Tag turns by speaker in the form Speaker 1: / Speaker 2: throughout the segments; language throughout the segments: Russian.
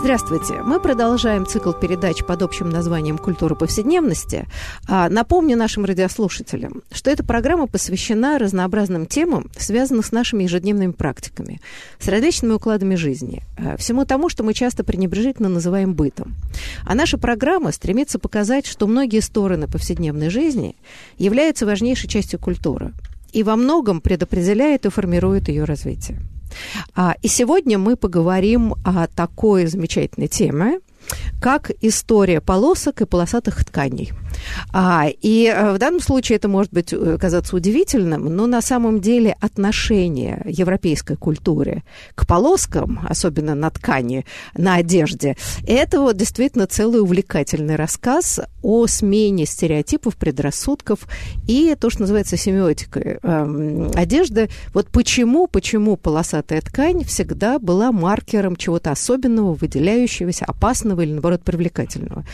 Speaker 1: Здравствуйте. Мы продолжаем цикл передач под общим названием «Культура повседневности». А, напомню нашим радиослушателям, что эта программа посвящена разнообразным темам, связанным с нашими ежедневными практиками, с различными укладами жизни, а, всему тому, что мы часто пренебрежительно называем бытом. А наша программа стремится показать, что многие стороны повседневной жизни являются важнейшей частью культуры и во многом предопределяет и формирует ее развитие. А, и сегодня мы поговорим о такой замечательной теме, как история полосок и полосатых тканей. А, и э, в данном случае это может быть э, казаться удивительным, но на самом деле отношение европейской культуры к полоскам, особенно на ткани, на одежде, это вот действительно целый увлекательный рассказ о смене стереотипов, предрассудков и то, что называется семиотикой э, одежды. Вот почему, почему полосатая ткань всегда была маркером чего-то особенного, выделяющегося, опасного или, наоборот, привлекательного.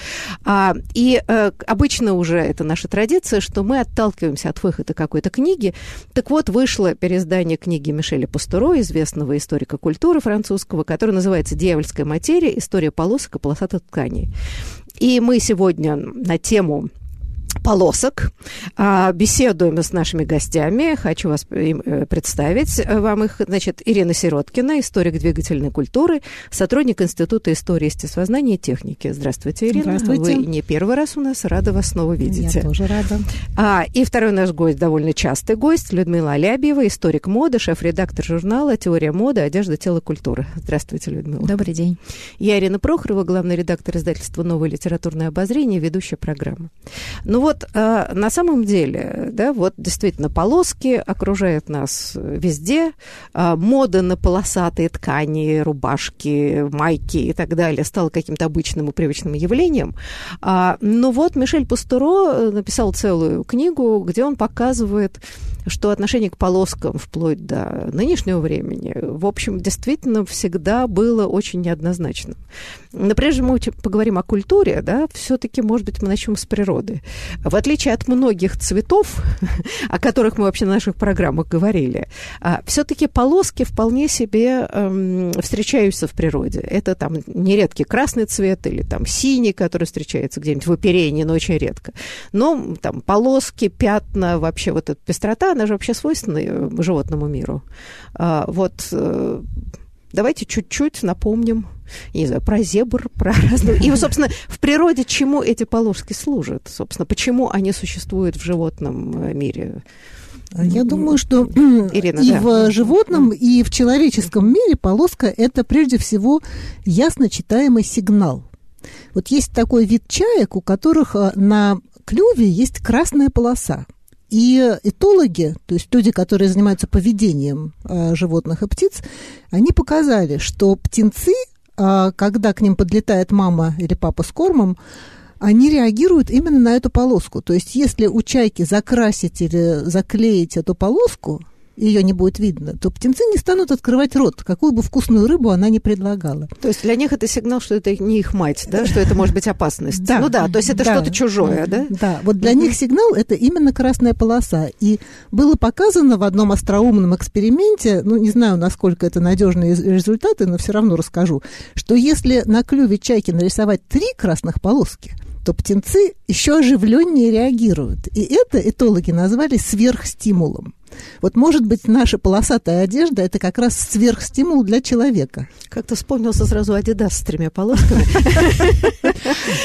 Speaker 1: А, и э, обычно уже это наша традиция, что мы отталкиваемся от выхода какой-то книги. Так вот, вышло переиздание книги Мишеля Пастуро, известного историка культуры французского, которое называется «Дьявольская материя. История полосок и полосатых тканей». И мы сегодня на тему полосок. А, беседуем с нашими гостями. Хочу вас э, представить вам их. Значит, Ирина Сироткина, историк двигательной культуры, сотрудник Института истории, естествознания и техники. Здравствуйте, Ирина.
Speaker 2: Здравствуйте.
Speaker 1: Вы не первый раз у нас. Рада вас снова видеть.
Speaker 2: Я тоже рада.
Speaker 1: А, и второй наш гость, довольно частый гость, Людмила Алябьева, историк моды, шеф-редактор журнала «Теория моды. Одежда, тело, культура». Здравствуйте, Людмила.
Speaker 2: Добрый день.
Speaker 1: Я Ирина Прохорова, главный редактор издательства «Новое литературное обозрение», ведущая программы. Ну вот, э, на самом деле, да, вот действительно полоски окружают нас везде. Э, мода на полосатые ткани, рубашки, майки и так далее стала каким-то обычным и привычным явлением. А, ну вот Мишель Пастуро написал целую книгу, где он показывает что отношение к полоскам вплоть до нынешнего времени, в общем, действительно всегда было очень неоднозначным. Но прежде мы поговорим о культуре, да, все-таки, может быть, мы начнем с природы. В отличие от многих цветов, о которых мы вообще на наших программах говорили, а, все-таки полоски вполне себе эм, встречаются в природе. Это там нередкий красный цвет или там синий, который встречается где-нибудь в оперении, но очень редко. Но там полоски, пятна, вообще вот эта пестрота, она же вообще свойственна э, животному миру. А, вот э, давайте чуть-чуть напомним, не знаю, про зебр, про разные... И, собственно, в природе чему эти полоски служат? Собственно, почему они существуют в животном э, мире?
Speaker 2: Я думаю, что Ирина, и да. в животном, и в человеческом мире полоска – это прежде всего ясно читаемый сигнал. Вот есть такой вид чаек, у которых на клюве есть красная полоса. И этологи, то есть люди, которые занимаются поведением э, животных и птиц, они показали, что птенцы, э, когда к ним подлетает мама или папа с кормом, они реагируют именно на эту полоску. То есть если у чайки закрасить или заклеить эту полоску, ее не будет видно, то птенцы не станут открывать рот, какую бы вкусную рыбу она ни предлагала.
Speaker 1: То есть для них это сигнал, что это не их мать, да, что это может быть опасность.
Speaker 2: Да.
Speaker 1: Ну да, то есть это да. что-то чужое, да?
Speaker 2: Да, вот для них сигнал это именно красная полоса. И было показано в одном остроумном эксперименте, ну не знаю, насколько это надежные результаты, но все равно расскажу, что если на клюве чайки нарисовать три красных полоски, то птенцы еще оживленнее реагируют. И это этологи назвали сверхстимулом. Вот, может быть, наша полосатая одежда – это как раз сверхстимул для человека.
Speaker 1: Как-то вспомнился сразу Адидас с тремя полосками.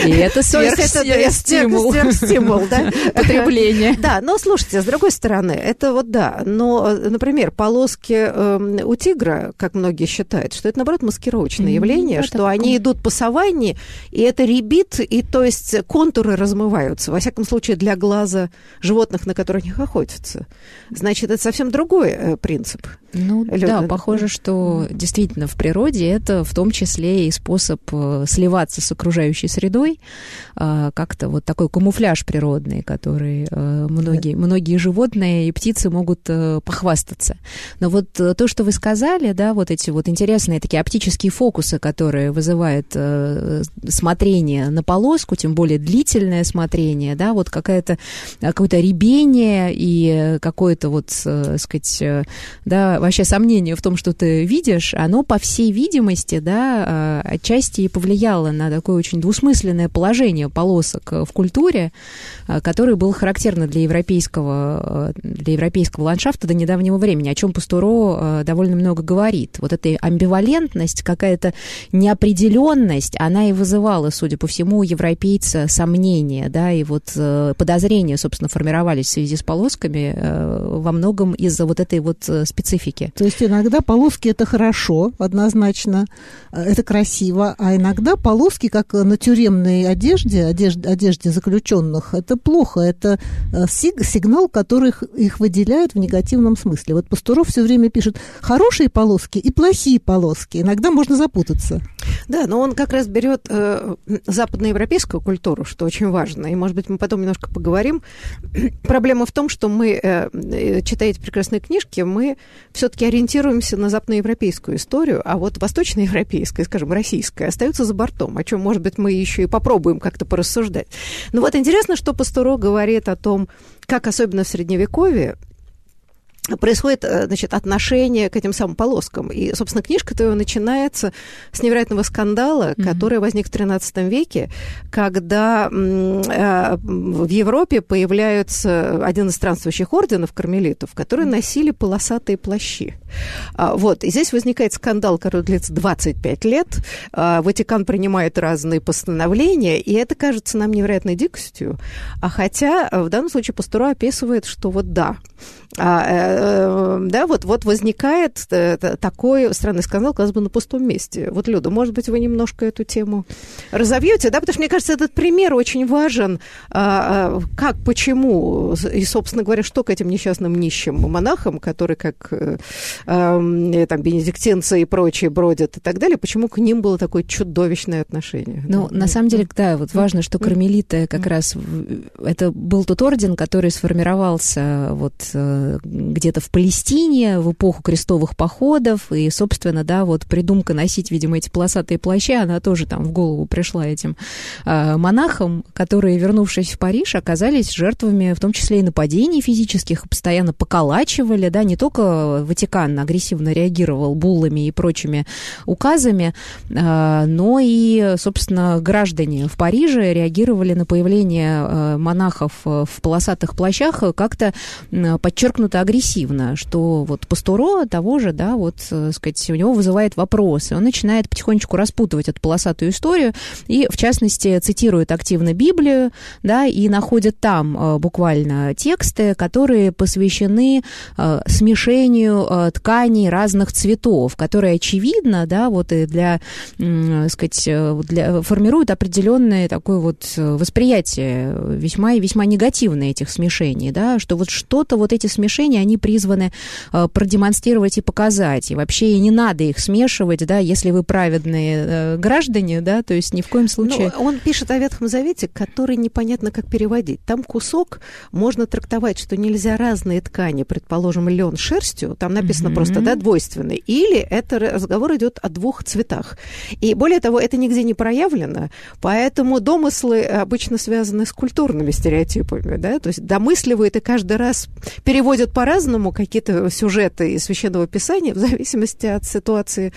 Speaker 2: И это сверхстимул.
Speaker 1: Сверхстимул, да?
Speaker 2: Потребление.
Speaker 1: Да, но слушайте, с другой стороны, это вот да, но, например, полоски эм, у тигра, как многие считают, что это, наоборот, маскировочное явление, что они идут по саванне, и это ребит, и то есть контуры размываются, во всяком случае, для глаза животных, на которых они охотятся. Значит, это совсем другой э, принцип.
Speaker 3: Ну Люда, да, похоже, что действительно в природе это в том числе и способ э, сливаться с окружающей средой, а, как-то вот такой камуфляж природный, который э, многие, многие животные и птицы могут э, похвастаться. Но вот то, что вы сказали, да, вот эти вот интересные такие оптические фокусы, которые вызывают смотрение на полоску, тем более длительное смотрение, да, вот какая-то какое-то ребение и какое-то вот, сказать, да, вообще сомнение в том, что ты видишь, оно, по всей видимости, да, а, отчасти и повлияло на такое очень двусмысленное положение полосок в культуре, а, которое было характерно для европейского, а, для европейского ландшафта до недавнего времени, о чем Пастуро довольно много говорит. Вот эта амбивалентность, какая-то неопределенность, она и вызывала, судя по всему, у европейца сомнения, да, и вот э, подозрения, собственно, формировались в связи с полосками э, во многом из-за вот этой вот э, специфики специфики.
Speaker 2: То есть иногда полоски это хорошо, однозначно, э, это красиво, а иногда полоски, как на тюремной одежде, одежде, одежде заключенных, это плохо, это э, сигнал, который их выделяет в негативном смысле. Вот Пастуров все время пишет хорошие полоски и плохие полоски. Иногда можно запутаться.
Speaker 1: Да, но он как раз берет э, западноевропейскую культуру, что очень важно. И, может быть, мы потом немножко поговорим. Проблема в том, что мы, э, э читая эти прекрасные книжки, мы все-таки ориентируемся на западноевропейскую историю, а вот восточноевропейская, скажем, российская, остается за бортом, о чем, может быть, мы еще и попробуем как-то порассуждать. Ну вот интересно, что Пастуро говорит о том, как особенно в Средневековье происходит, э, значит, отношение к этим самым полоскам. И, собственно, книжка-то начинается с невероятного скандала, mm-hmm. который возник в XIII веке, когда э, в Европе появляются один из странствующих орденов кармелитов, которые носили полосатые плащи. А, вот, и здесь возникает скандал, который длится 25 лет. А, Ватикан принимает разные постановления, и это кажется нам невероятной дикостью. А хотя э, в данном случае Пастуро описывает, что вот да, а, э, да, вот, вот возникает э, такой странный скандал, казалось бы, на пустом месте. Вот, Люда, может быть, вы немножко эту тему разовьете, да, потому что, мне кажется, этот пример очень важен. А, как, почему, и, собственно говоря, что к этим несчастным нищим монахам, которые, как э, там, бенедиктинцы и прочие бродят и так далее, почему к ним было такое чудовищное отношение?
Speaker 3: Ну, да? на самом деле, да, вот важно, что кармелиты как раз, это был тот орден, который сформировался вот где-то в Палестине в эпоху крестовых походов, и, собственно, да, вот придумка носить, видимо, эти полосатые плащи, она тоже там в голову пришла этим э, монахам, которые, вернувшись в Париж, оказались жертвами, в том числе и нападений физических, постоянно поколачивали, да, не только Ватикан агрессивно реагировал буллами и прочими указами, э, но и, собственно, граждане в Париже реагировали на появление э, монахов в полосатых плащах как-то подчеркнуто агрессивно, что вот Пастуро того же, да, вот, э, сказать, у него вызывает вопросы. Он начинает потихонечку распутывать эту полосатую историю и, в частности, цитирует активно Библию, да, и находит там э, буквально тексты, которые посвящены э, смешению тканей разных цветов, которые, очевидно, да, вот и для, сказать, для, формируют определенное такое вот восприятие весьма и весьма негативное этих смешений, да, что вот что-то вот эти смешения, они призваны э, продемонстрировать и показать. И вообще и не надо их смешивать, да, если вы праведные э, граждане, да, то есть ни в коем ну, случае...
Speaker 1: Но он пишет о Ветхом Завете, который непонятно как переводить. Там кусок можно трактовать, что нельзя разные ткани, предположим, лен шерстью, там написано mm-hmm. просто, да, двойственный, или это разговор идет о двух цветах. И более того, это нигде не проявлено, поэтому домыслы обычно связаны с культурными стереотипами, да, то есть домысливают и каждый раз переводят переводят по-разному какие-то сюжеты из Священного Писания в зависимости от ситуации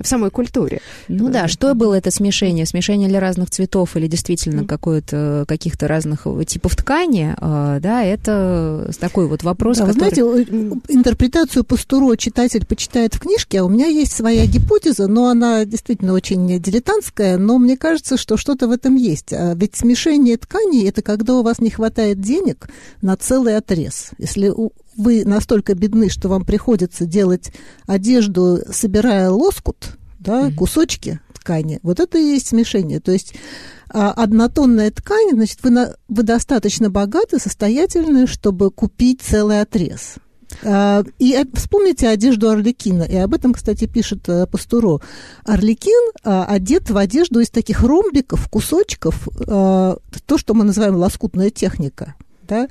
Speaker 1: в самой культуре.
Speaker 3: Ну да, что было это смешение? Смешение ли разных цветов или действительно какое-то, каких-то разных типов ткани? Да, это такой вот вопрос,
Speaker 2: да, который... Вы знаете, интерпретацию Пастуро читатель почитает в книжке, а у меня есть своя гипотеза, но она действительно очень дилетантская, но мне кажется, что что-то в этом есть. А ведь смешение тканей – это когда у вас не хватает денег на целый отрез. Если вы настолько бедны, что вам приходится делать одежду, собирая лоскут, да, mm-hmm. кусочки ткани, вот это и есть смешение. То есть а, однотонная ткань, значит, вы, на, вы достаточно богаты, состоятельны, чтобы купить целый отрез. А, и вспомните одежду Орликина, и об этом, кстати, пишет э, Пастуро. Орликин а, одет в одежду из таких ромбиков, кусочков, то, что мы называем лоскутная техника, да,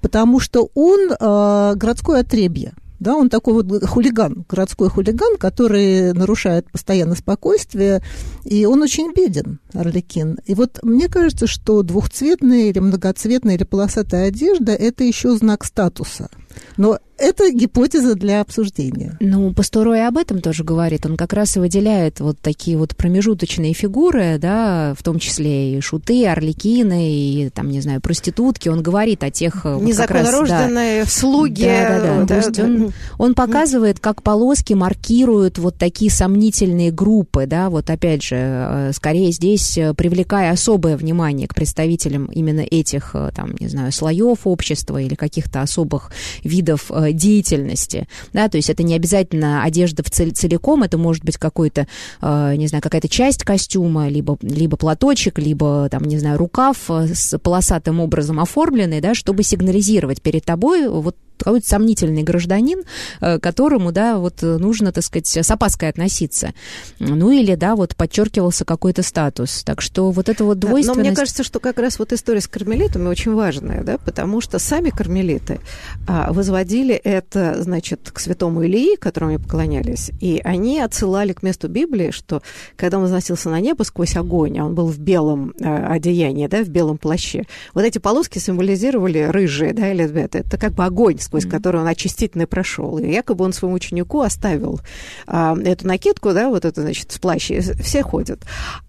Speaker 2: потому что он городское отребье. Да, он такой вот хулиган, городской хулиган, который нарушает постоянно спокойствие, и он очень беден, Орликин. И вот мне кажется, что двухцветная или многоцветная или полосатая одежда – это еще знак статуса. Но это гипотеза для обсуждения.
Speaker 3: Ну, Пасторой об этом тоже говорит. Он как раз и выделяет вот такие вот промежуточные фигуры, да, в том числе и шуты, орликины, и, там, не знаю, проститутки. Он говорит о тех...
Speaker 1: Незаконнорожденные
Speaker 3: раз,
Speaker 1: да, слуги.
Speaker 3: Да, да, да. да, То есть Он, он показывает, как полоски маркируют вот такие сомнительные группы, да, вот опять же, э, скорее здесь э, привлекая особое внимание к представителям именно этих, э, там, не знаю, слоев общества или каких-то особых видов э, деятельности, да, то есть это не обязательно одежда в цель, целиком, это может быть какой-то, э, не знаю, какая-то часть костюма, либо, либо платочек, либо, там, не знаю, рукав э, с полосатым образом оформленный, да, чтобы сигнализировать перед тобой вот какой-то сомнительный гражданин, э, которому, да, вот э, нужно, так сказать, с опаской относиться. Ну или, да, вот подчеркивался какой-то статус. Так что вот это вот двойственность...
Speaker 1: но мне кажется, что как раз вот история с кармелитами очень важная, да, потому что сами кармелиты а, возводили это, значит, к святому Илии, которому они поклонялись, и они отсылали к месту Библии, что когда он возносился на небо сквозь огонь, а он был в белом а, одеянии, да, в белом плаще, вот эти полоски символизировали рыжие, да, или это как бы огонь сквозь mm-hmm. который он очистительно прошел. И якобы он своему ученику оставил а, эту накидку, да, вот это, значит, в плаще, все ходят.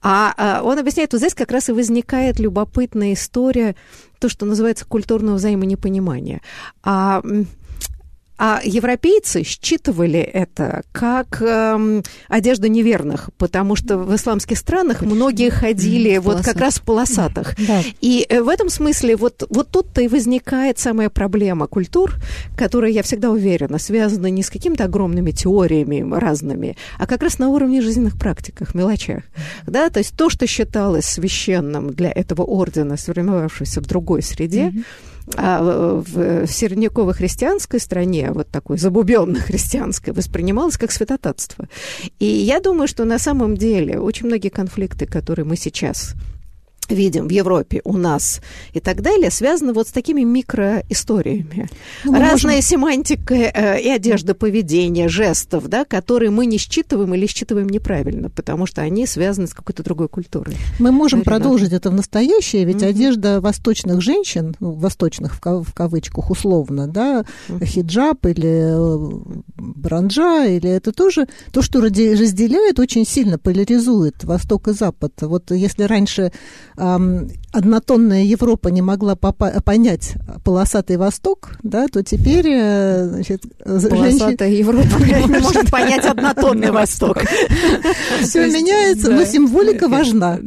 Speaker 1: А, а он объясняет, вот здесь как раз и возникает любопытная история, то, что называется культурного взаимонепонимания. А а европейцы считывали это как эм, одежда неверных, потому что в исламских странах многие ходили вот как раз в полосатых. Да. И э, в этом смысле вот, вот тут-то и возникает самая проблема культур, которая, я всегда уверена, связана не с какими-то огромными теориями разными, а как раз на уровне жизненных практиках, мелочах. Да? То есть то, что считалось священным для этого ордена, сформировавшегося в другой среде, mm-hmm а в середняково-христианской стране, вот такой забубенно-христианской, воспринималось как святотатство. И я думаю, что на самом деле очень многие конфликты, которые мы сейчас видим в Европе, у нас и так далее, связаны вот с такими микроисториями. Ну, Разная можем... семантика э, и одежда поведения, жестов, да, которые мы не считываем или считываем неправильно, потому что они связаны с какой-то другой культурой.
Speaker 2: Мы можем Ренат. продолжить это в настоящее, ведь mm-hmm. одежда восточных женщин, ну, восточных в, кав- в кавычках условно, да, mm-hmm. хиджаб или э, бранджа, или это тоже то, что разделяет, очень сильно поляризует Восток и Запад. Вот если раньше однотонная Европа не могла понять полосатый Восток, да, то теперь э, значит,
Speaker 1: полосатая женщин... Европа не может понять однотонный Восток.
Speaker 2: Все меняется, но символика важна.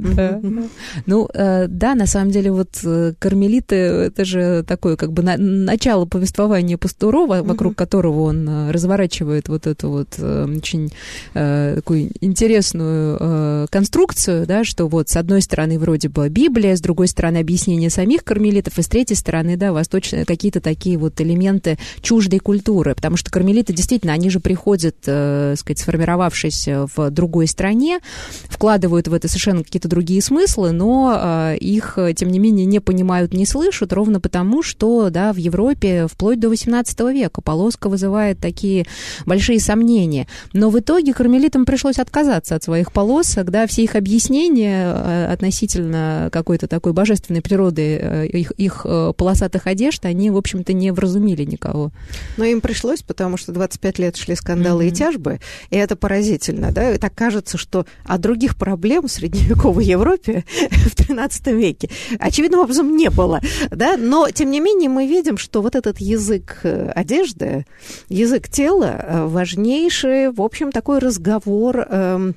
Speaker 3: Ну, э, да, на самом деле, вот э, кармелиты, это же такое как бы начало повествования Пастурова, вокруг которого он разворачивает вот эту вот очень такую интересную конструкцию, да, что вот с одной стороны вроде бы бы Библия, с другой стороны объяснение самих кармелитов, и с третьей стороны, да, восточные какие-то такие вот элементы чуждой культуры, потому что кармелиты действительно, они же приходят, э, сказать, сформировавшись в другой стране, вкладывают в это совершенно какие-то другие смыслы, но э, их, тем не менее, не понимают, не слышат, ровно потому, что, да, в Европе вплоть до 18 века полоска вызывает такие большие сомнения. Но в итоге кармелитам пришлось отказаться от своих полосок, да, все их объяснения э, относительно какой-то такой божественной природы э, их, их э, полосатых одежд, они, в общем-то, не вразумили никого.
Speaker 1: Но им пришлось, потому что 25 лет шли скандалы mm-hmm. и тяжбы, и это поразительно, да, и так кажется, что о других проблем в средневековой Европе в 13 веке очевидным образом не было, да, но, тем не менее, мы видим, что вот этот язык э, одежды, язык тела важнейший, в общем, такой разговор, эм,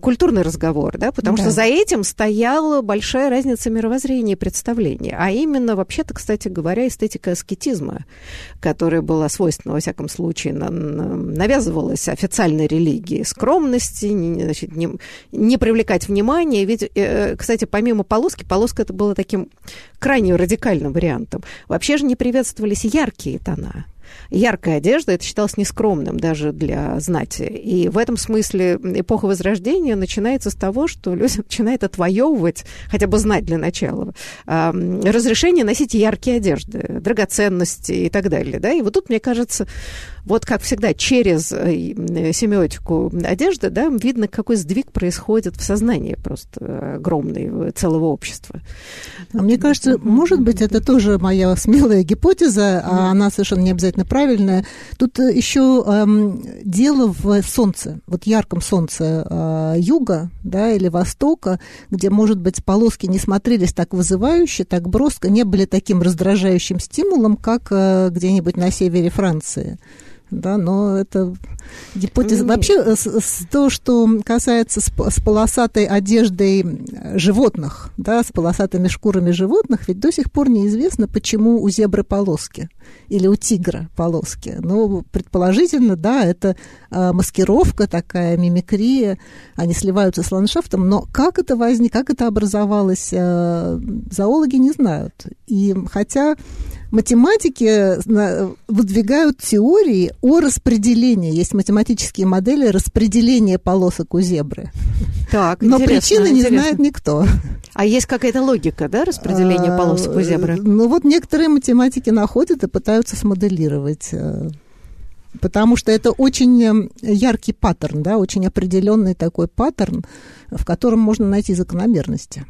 Speaker 1: культурный разговор, да, потому да. что за этим стоял большой большая разница мировоззрения и представления. А именно, вообще-то, кстати говоря, эстетика аскетизма, которая была свойственна, во всяком случае, на, на, навязывалась официальной религии. Скромности, не, значит, не, не привлекать внимания. Ведь, э, кстати, помимо полоски, полоска это было таким крайне радикальным вариантом. Вообще же не приветствовались яркие тона. Яркая одежда, это считалось нескромным даже для знати. И в этом смысле эпоха Возрождения начинается с того, что люди начинают отвоевывать, хотя бы знать для начала, разрешение носить яркие одежды, драгоценности и так далее. Да? И вот тут, мне кажется, вот как всегда, через э, семиотику одежды, да, видно, какой сдвиг происходит в сознании просто огромный целого общества.
Speaker 2: А мне кажется, может быть, это тоже моя смелая гипотеза, а она совершенно не обязательно правильная. Тут э, еще эм, дело в солнце, вот ярком солнце э, юга, да, или востока, где, может быть, полоски не смотрелись так вызывающе, так броско, не были таким раздражающим стимулом, как э, где-нибудь на севере Франции да, но это гипотеза. Вообще, э, с, с, то, что касается с, с полосатой одеждой животных, да, с полосатыми шкурами животных, ведь до сих пор неизвестно, почему у зебры полоски или у тигра полоски. Но предположительно, да, это а, маскировка такая, мимикрия, они сливаются с ландшафтом, но как это возник, как это образовалось, а, зоологи не знают. И хотя математики выдвигают теории о распределении. Есть математические модели распределения полосок у зебры. Так, Но причины не знает никто.
Speaker 1: А есть какая-то логика, да, распределения а, полосок у зебры?
Speaker 2: Ну вот некоторые математики находят и пытаются смоделировать э, потому что это очень э, яркий паттерн, да, очень определенный такой паттерн, в котором можно найти закономерности.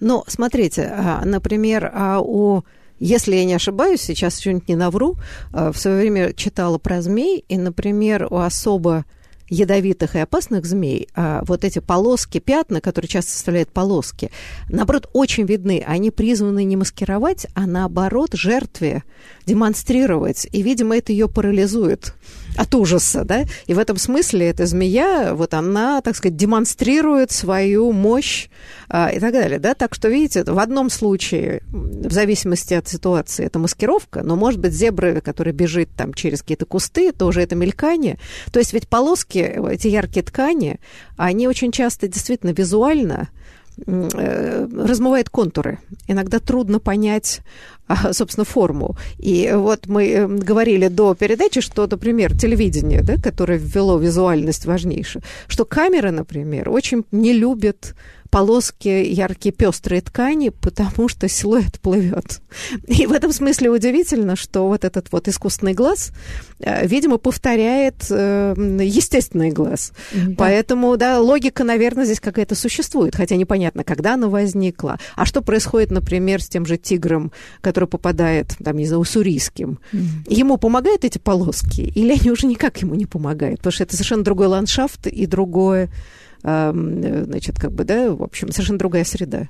Speaker 1: Но смотрите, а, например, а у если я не ошибаюсь, сейчас что-нибудь не навру, э, в свое время читала про змей, и, например, у особо ядовитых и опасных змей, а вот эти полоски, пятна, которые часто составляют полоски, наоборот, очень видны. Они призваны не маскировать, а наоборот жертве демонстрировать. И, видимо, это ее парализует от ужаса, да, и в этом смысле эта змея, вот она, так сказать, демонстрирует свою мощь а, и так далее, да, так что, видите, в одном случае, в зависимости от ситуации, это маскировка, но, может быть, зебра, которая бежит там через какие-то кусты, тоже это мелькание, то есть ведь полоски, эти яркие ткани, они очень часто действительно визуально размывает контуры. Иногда трудно понять, а, собственно, форму. И вот мы э, говорили до передачи, что, например, телевидение, да, которое ввело визуальность важнейшую, что камеры, например, очень не любят полоски, яркие пестрые ткани, потому что силуэт плывет. И в этом смысле удивительно, что вот этот вот искусственный глаз, э, видимо, повторяет э, естественный глаз. Да. Поэтому, да, логика, наверное, здесь какая-то существует, хотя непонятно, когда она возникла. А что происходит, например, с тем же тигром, который попадает, там, не знаю, уссурийским? Mm-hmm. Ему помогают эти полоски? Или они уже никак ему не помогают? Потому что это совершенно другой ландшафт и другое значит, как бы, да, в общем, совершенно другая среда.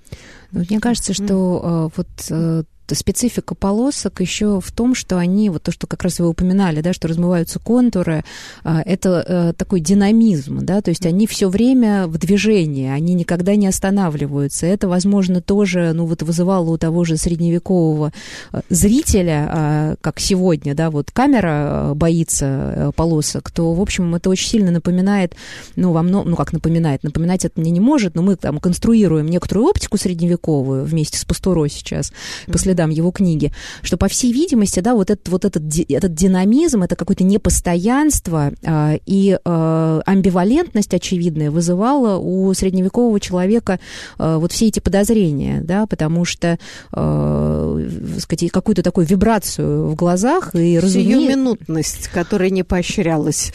Speaker 3: Ну, мне кажется, что э, вот э, специфика полосок еще в том, что они, вот то, что как раз вы упоминали, да, что размываются контуры, а, это э, такой динамизм, да, то есть они все время в движении, они никогда не останавливаются. Это, возможно, тоже, ну, вот вызывало у того же средневекового э, зрителя, а, как сегодня, да, вот камера э, боится полосок, то, в общем, это очень сильно напоминает, ну, во многом, ну, как напоминает, напоминать это мне не может, но мы там конструируем некоторую оптику средневековую вместе с Пастуро сейчас, после следам его книги, что, по всей видимости, да, вот этот, вот этот, этот динамизм, это какое-то непостоянство э, и э, амбивалентность очевидная вызывала у средневекового человека э, вот все эти подозрения, да, потому что, э, сказать, какую-то такую вибрацию в глазах и
Speaker 1: разумение... минутность, которая не поощрялась.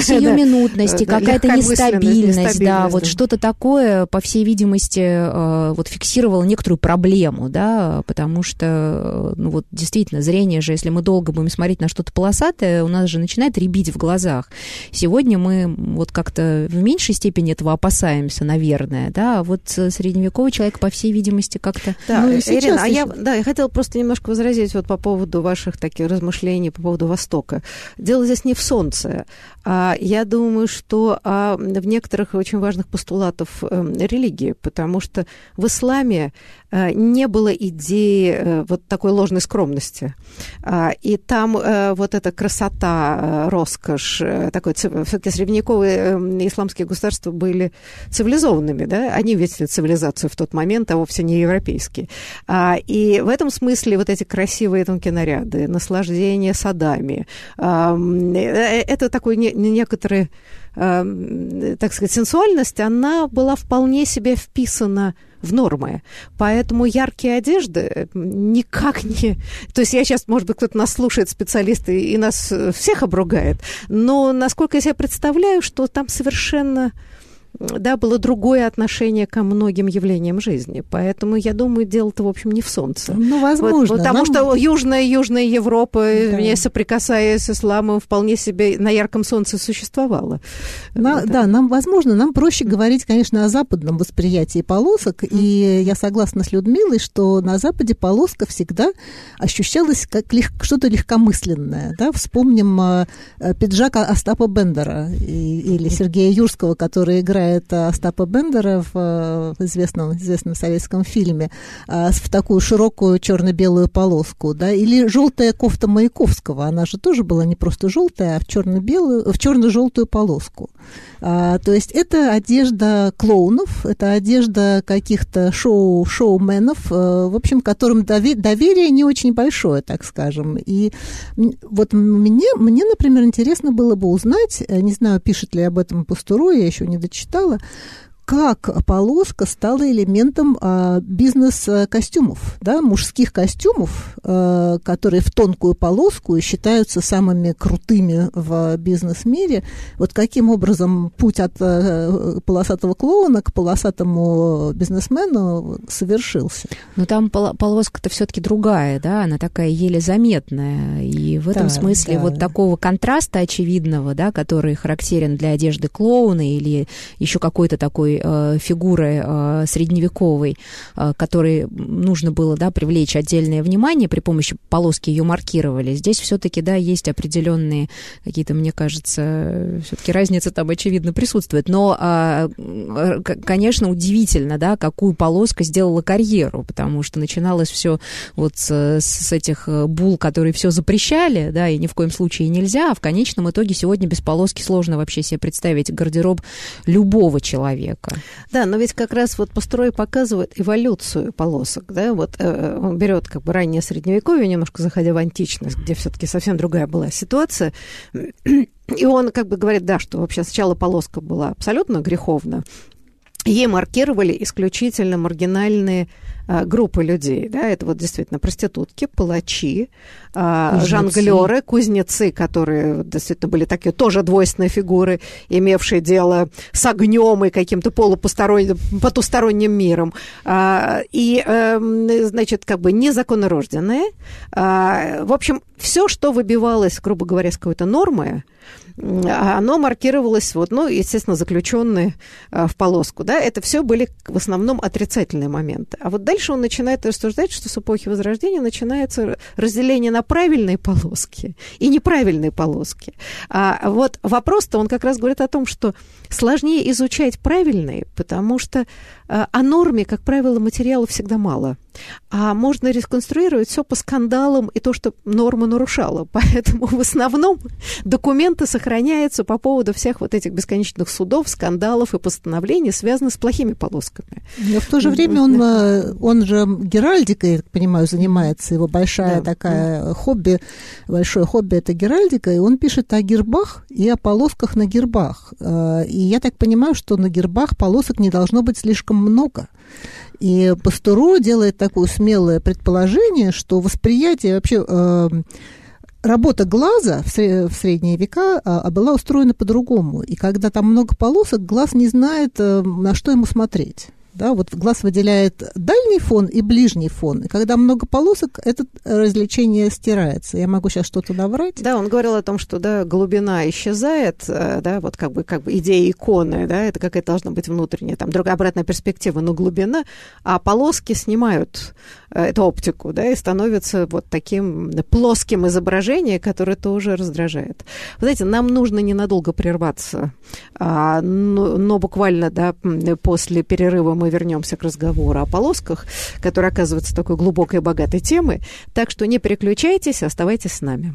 Speaker 3: Сиюминутность и какая-то нестабильность, да, вот что-то такое, по всей видимости, вот фиксировало некоторую проблему, да, потому что что, ну вот действительно, зрение же, если мы долго будем смотреть на что-то полосатое, у нас же начинает рябить в глазах. Сегодня мы вот как-то в меньшей степени этого опасаемся, наверное, да, а вот средневековый человек, по всей видимости, как-то...
Speaker 1: Да, ну, Ирина, а я, да, я хотела просто немножко возразить вот по поводу ваших таких размышлений по поводу Востока. Дело здесь не в солнце. А я думаю, что а, в некоторых очень важных постулатов э, религии, потому что в исламе э, не было идеи э, вот такой ложной скромности. А, и там вот эта красота, роскошь, такой, все-таки средневековые исламские государства были цивилизованными, да, они видели цивилизацию в тот момент, а вовсе не европейские. И в этом смысле вот эти красивые тонкие наряды, наслаждение садами, это такой некоторый Эм, так сказать, сенсуальность, она была вполне себе вписана в нормы. Поэтому яркие одежды никак не... То есть я сейчас, может быть, кто-то нас слушает, специалисты, и нас всех обругает, но насколько я себе представляю, что там совершенно да, было другое отношение ко многим явлениям жизни. Поэтому, я думаю, дело-то, в общем, не в солнце.
Speaker 2: Ну, возможно. Вот,
Speaker 1: потому нам... что Южная Южная Европа, да. не соприкасаясь с исламом, вполне себе на ярком солнце существовала.
Speaker 2: На, да. да, нам, возможно, нам проще говорить, конечно, о западном восприятии полосок, mm. и я согласна с Людмилой, что на Западе полоска всегда ощущалась как лег... что-то легкомысленное. Да? Вспомним э, пиджак Остапа Бендера и, или Сергея Юрского, который играет играет Остапа Бендера в, в известном, известном советском фильме а, в такую широкую черно-белую полоску, да, или желтая кофта Маяковского, она же тоже была не просто желтая, а в черно-белую, в черно-желтую полоску. А, то есть это одежда клоунов, это одежда каких-то шоу, шоуменов, а, в общем, которым доверие не очень большое, так скажем. И вот мне, мне, например, интересно было бы узнать, э, не знаю, пишет ли об этом Пастуру, я еще не дочитала, читала, как полоска стала элементом а, бизнес-костюмов, да, мужских костюмов, а, которые в тонкую полоску и считаются самыми крутыми в бизнес-мире. Вот каким образом путь от а, полосатого клоуна к полосатому бизнесмену совершился?
Speaker 3: Но там полоска-то все-таки другая, да, она такая еле заметная. И в этом да, смысле да. вот такого контраста очевидного, да, который характерен для одежды клоуна или еще какой-то такой э, фигуры э, средневековой, э, которой нужно было да, привлечь отдельное внимание, при помощи полоски ее маркировали. Здесь все-таки да, есть определенные какие-то, мне кажется, все-таки разница там очевидно присутствует. Но, э, конечно, удивительно, да, какую полоска сделала карьеру, потому что начиналось все вот с, с этих бул, которые все запрещали, да, и ни в коем случае нельзя, а в конечном итоге сегодня без полоски сложно вообще себе представить гардероб любого человека полоска.
Speaker 1: Да, но ведь как раз вот построй показывает эволюцию полосок, да, вот э, он берет как бы раннее средневековье, немножко заходя в античность, где все-таки совсем другая была ситуация, и он как бы говорит, да, что вообще сначала полоска была абсолютно греховна, ей маркировали исключительно маргинальные а, группы людей. Да, это вот действительно проститутки, палачи, кузнецы. жонглеры, кузнецы, которые действительно были такие тоже двойственные фигуры, имевшие дело с огнем и каким-то полупосторонним, потусторонним миром. А, и, эм, значит, как бы незаконнорожденные. В общем, все, что выбивалось, грубо говоря, с какой-то нормы, оно маркировалось, вот, ну, естественно, заключенные в полоску. Да, это все были в основном отрицательные моменты. А вот дальше он начинает рассуждать, что с эпохи Возрождения начинается разделение на правильные полоски и неправильные полоски. А вот вопрос-то, он как раз говорит о том, что сложнее изучать правильные, потому что а, о норме, как правило, материала всегда мало. А можно реконструировать все по скандалам и то, что норма нарушала. Поэтому в основном документы сохраняются по поводу всех вот этих бесконечных судов, скандалов и постановлений, связанных с плохими полосками.
Speaker 2: Но в то же время он, э, он же геральдикой, я так понимаю, занимается. Его большая да. такая хобби, большое хобби это геральдика, и он пишет о гербах и о полосках на гербах. Э, и я так понимаю, что на гербах полосок не должно быть слишком много. И Пастуро делает такое смелое предположение, что восприятие вообще... Э, работа глаза в средние века а, была устроена по-другому. И когда там много полосок, глаз не знает, э, на что ему смотреть. Да, вот глаз выделяет дальний фон и ближний фон. И когда много полосок, это развлечение стирается. Я могу сейчас что-то наврать.
Speaker 1: Да, он говорил о том, что да, глубина исчезает, э, да, вот как бы, как бы идея иконы, да, это какая-то должна быть внутренняя, там, другая обратная перспектива, но глубина, а полоски снимают эту оптику, да, и становится вот таким плоским изображением, которое тоже раздражает. Вы знаете, нам нужно ненадолго прерваться, а, но, но буквально, да, после перерыва мы вернемся к разговору о полосках, который оказывается такой глубокой и богатой темой. Так что не переключайтесь, оставайтесь с нами.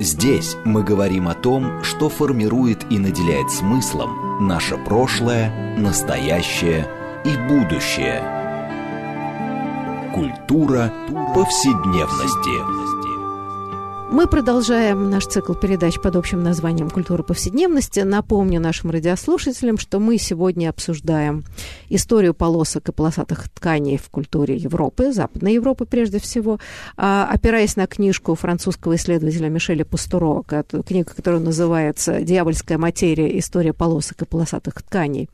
Speaker 4: Здесь мы говорим о том, что формирует и наделяет смыслом наше прошлое, настоящее и будущее. Культура повседневности.
Speaker 1: Мы продолжаем наш цикл передач под общим названием «Культура повседневности». Напомню нашим радиослушателям, что мы сегодня обсуждаем историю полосок и полосатых тканей в культуре Европы, Западной Европы прежде всего, а, опираясь на книжку французского исследователя Мишеля Пастуро, книга, которая называется «Дьявольская материя. История полосок и полосатых тканей».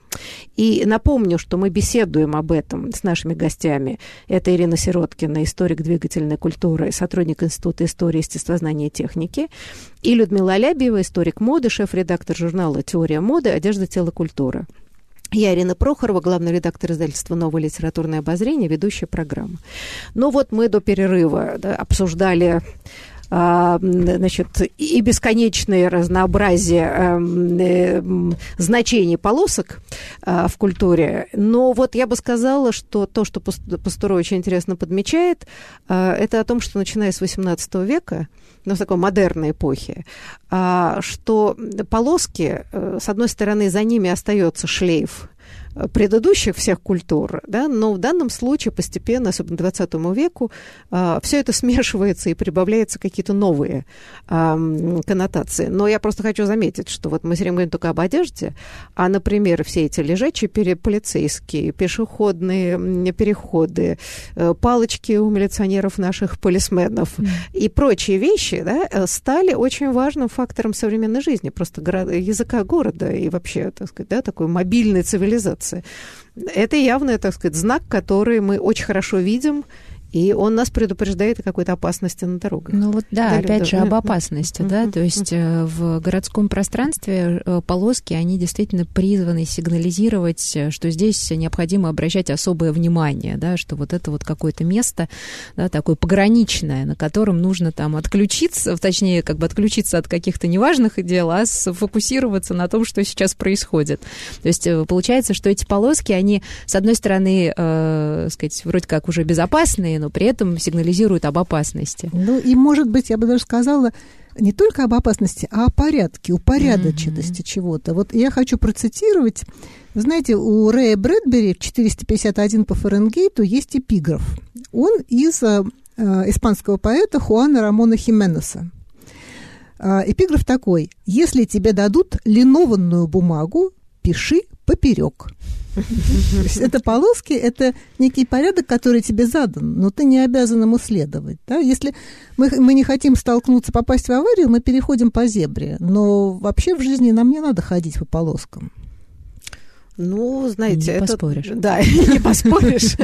Speaker 1: И напомню, что мы беседуем об этом с нашими гостями. Это Ирина Сироткина, историк двигательной культуры, сотрудник Института истории естествознания знания техники, и Людмила Алябьева, историк моды, шеф-редактор журнала «Теория моды. Одежда, тело, культура». Я Ирина Прохорова, главный редактор издательства «Новое литературное обозрение», ведущая программы. Ну вот мы до перерыва да, обсуждали а, значит, и бесконечное разнообразие эм, э, значений полосок а, в культуре. Но вот я бы сказала, что то, что Пастуро очень интересно подмечает, а, это о том, что начиная с XVIII века, ну, в такой модерной эпохи, что полоски, э, с одной стороны, за ними остается шлейф предыдущих всех культур, да, но в данном случае постепенно, особенно 20 веку, а, все это смешивается и прибавляются какие-то новые коннотации. Но я просто хочу заметить, что вот мы все время говорим только об одежде, а, например, все эти лежачие полицейские, пешеходные переходы, э, палочки у милиционеров наших полисменов mm. и прочие вещи да, э, стали очень важным фактором современной жизни, просто языка города и вообще, так сказать, да, такой мобильной цивилизации границы. Это явный, так сказать, знак, который мы очень хорошо видим и он нас предупреждает о какой-то опасности на дорогах.
Speaker 3: Ну вот да, да опять же об опасности, да, то есть э, в городском пространстве э, полоски, они действительно призваны сигнализировать, э, что здесь необходимо обращать особое внимание, да, что вот это вот какое-то место, да, такое пограничное, на котором нужно там отключиться, точнее, как бы отключиться от каких-то неважных дел, а сфокусироваться на том, что сейчас происходит. То есть получается, что эти полоски, они, с одной стороны, э, сказать, вроде как уже безопасные, но при этом сигнализируют об опасности.
Speaker 2: Ну и, может быть, я бы даже сказала, не только об опасности, а о порядке, упорядоченности mm-hmm. чего-то. Вот я хочу процитировать. Вы знаете, у Рэя Брэдбери 451 по Фаренгейту есть эпиграф. Он из э, испанского поэта Хуана Рамона Хименеса. Э, эпиграф такой. «Если тебе дадут линованную бумагу, пиши поперек». Это полоски, это некий порядок, который тебе задан, но ты не обязан ему следовать. Да? Если мы, мы не хотим столкнуться, попасть в аварию, мы переходим по зебре. Но вообще в жизни нам не надо ходить по полоскам.
Speaker 1: Ну, знаете,
Speaker 3: не
Speaker 1: это...
Speaker 3: поспоришь.
Speaker 1: Да, не поспоришь.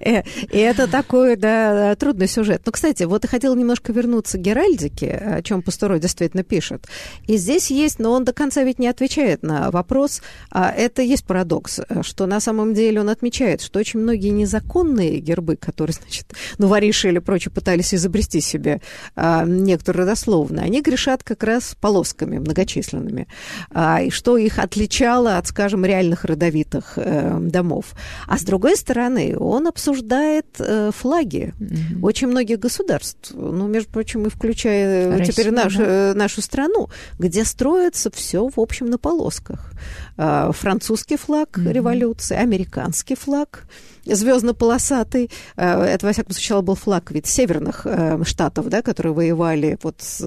Speaker 1: Э, и это такой, да, трудный сюжет. Но, кстати, вот я хотела немножко вернуться к Геральдике, о чем Пастуро действительно пишет. И здесь есть, но он до конца ведь не отвечает на вопрос. А это есть парадокс, что на самом деле он отмечает, что очень многие незаконные гербы, которые, значит, ну, вориши или прочее пытались изобрести себе а, некоторые родословно, они грешат как раз полосками многочисленными. А, и что их отличало от, скажем, реальных родовитых э, домов. А с другой стороны, он обсуждает э, флаги mm-hmm. очень многих государств, ну, между прочим, и включая Россию, теперь нашу, да. э, нашу страну, где строится все, в общем, на полосках. Э, французский флаг mm-hmm. революции, американский флаг звездно-полосатый. Э, это, во всяком случае, был флаг ведь северных э, штатов, да, которые воевали вот с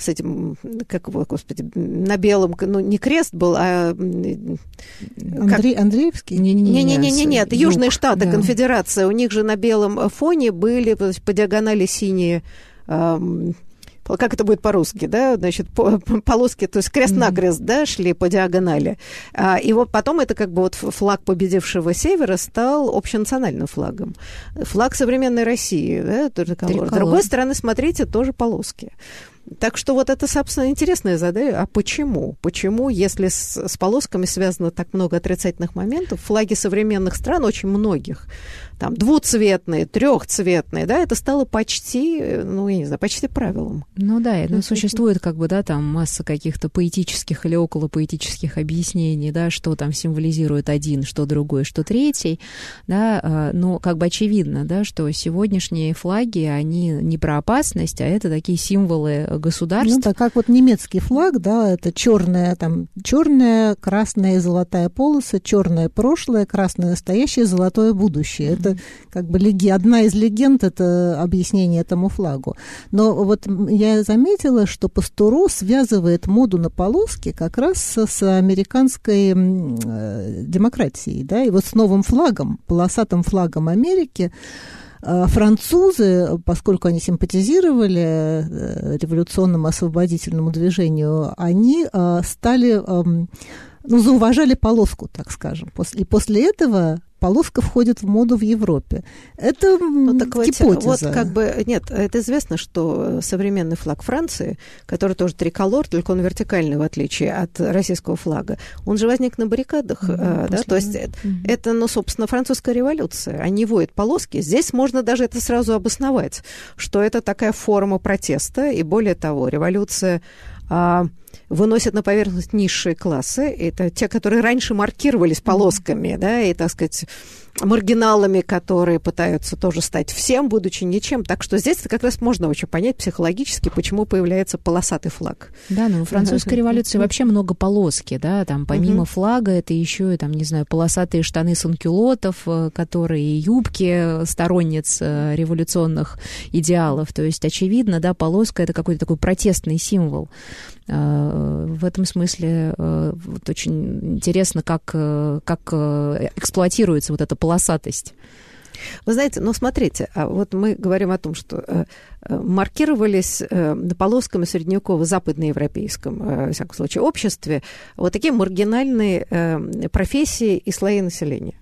Speaker 1: с этим, как его, господи, на белом, ну, не крест был, а...
Speaker 2: Андрей, как... Андреевский?
Speaker 1: Не-не-не, нет, Южные Штаты, да. конфедерация, у них же на белом фоне были по диагонали синие как это будет по-русски, да, значит, по, полоски, то есть крест-накрест, mm-hmm. да, шли по диагонали. А, и вот потом это как бы вот флаг победившего севера стал общенациональным флагом. Флаг современной России, да, тоже С другой стороны, смотрите, тоже полоски. Так что вот это, собственно, интересная задача. А почему? Почему, если с, с полосками связано так много отрицательных моментов, флаги современных стран, очень многих, там, двуцветные, трехцветные, да, это стало почти, ну, я не знаю, почти правилом.
Speaker 3: Ну да, ну, существует как бы, да, там масса каких-то поэтических или около поэтических объяснений, да, что там символизирует один, что другой, что третий, да, а, но как бы очевидно, да, что сегодняшние флаги, они не про опасность, а это такие символы государств. Ну
Speaker 2: да, как вот немецкий флаг, да, это черная, там, черная, красная и золотая полоса, черное прошлое, красное настоящее, золотое будущее. Это это как бы леги... одна из легенд, это объяснение этому флагу. Но вот я заметила, что Пастуро связывает моду на полоски как раз с, с американской э, демократией, да, и вот с новым флагом, полосатым флагом Америки, Французы, поскольку они симпатизировали э, революционному освободительному движению, они э, стали, эм, ну, зауважали полоску, так скажем. И после этого полоска входит в моду в Европе. Это ну, так гипотеза.
Speaker 1: Вот, вот как бы, нет, это известно, что современный флаг Франции, который тоже триколор, только он вертикальный, в отличие от российского флага, он же возник на баррикадах, mm-hmm, да, то есть mm-hmm. это, ну, собственно, французская революция. Они воют полоски. Здесь можно даже это сразу обосновать, что это такая форма протеста, и более того, революция а, выносят на поверхность низшие классы. Это те, которые раньше маркировались полосками, да, и, так сказать, маргиналами, которые пытаются тоже стать всем, будучи ничем. Так что здесь как раз можно очень понять психологически, почему появляется полосатый флаг.
Speaker 3: Да, ну, в французской революции вообще много полоски, да, там помимо флага это еще, там, не знаю, полосатые штаны санкюлотов, э, которые юбки сторонниц э, революционных идеалов. То есть, очевидно, да, полоска это какой-то такой протестный символ. Э, в этом смысле вот очень интересно, как, как эксплуатируется вот эта полосатость.
Speaker 1: Вы знаете, ну смотрите, а вот мы говорим о том, что э, э маркировались э, полосками средневеково-западноевропейском, э, во всяком случае, обществе вот такие маргинальные э, профессии и слои населения.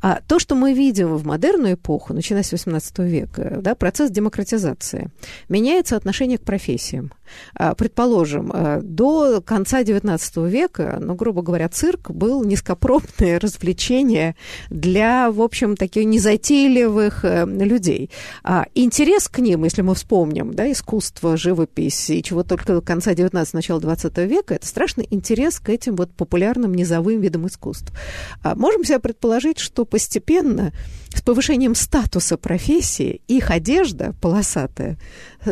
Speaker 1: А то, что мы видим в модерную эпоху, начиная с XVIII века, да, процесс демократизации, меняется отношение к профессиям. А, предположим, до конца XIX века, ну, грубо говоря, цирк был низкопробное развлечение для, в общем, таких незатейливых э, людей. А интерес к ним, если мы вспомним, да, искусство, живопись и чего только конца XIX, начала XX века, это страшный интерес к этим вот популярным низовым видам искусств. Можем себе предположить, что постепенно с повышением статуса профессии их одежда полосатая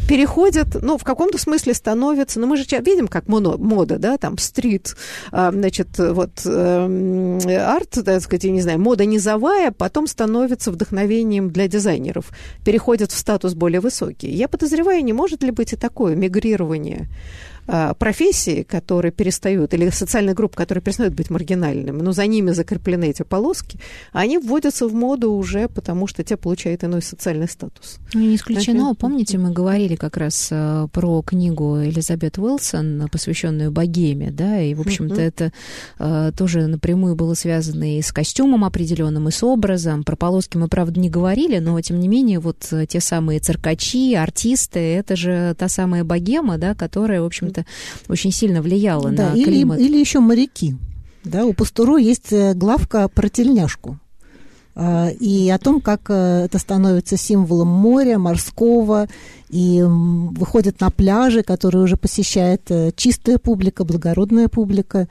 Speaker 1: переходит, ну, в каком-то смысле становится, ну, мы же видим, как моно, мода, да, там, стрит, а, значит, вот, э, арт, так сказать, я не знаю, мода низовая, потом становится вдохновением для дизайнеров, переходит в статус более высокий. Я подозреваю, не может ли быть и такое мигрирование профессии, которые перестают, или социальных групп, которые перестают быть маргинальными, но за ними закреплены эти полоски, они вводятся в моду уже потому, что те получают иной социальный статус.
Speaker 3: Ну, не исключено. Значит, Помните, мы говорили как раз э, про книгу Элизабет Уилсон, посвященную богеме, да, и, в общем-то, uh-huh. это э, тоже напрямую было связано и с костюмом определенным, и с образом. Про полоски мы, правда, не говорили, но, тем не менее, вот э, те самые циркачи, артисты, это же та самая богема, да, которая, в общем-то, это очень сильно влияло да, на
Speaker 2: или,
Speaker 3: климат.
Speaker 2: Или еще моряки. Да, у Пастуро есть э, главка про тельняшку а, и о том, как э, это становится символом моря, морского, и выходит на пляжи, которые уже посещает э, чистая публика, благородная публика.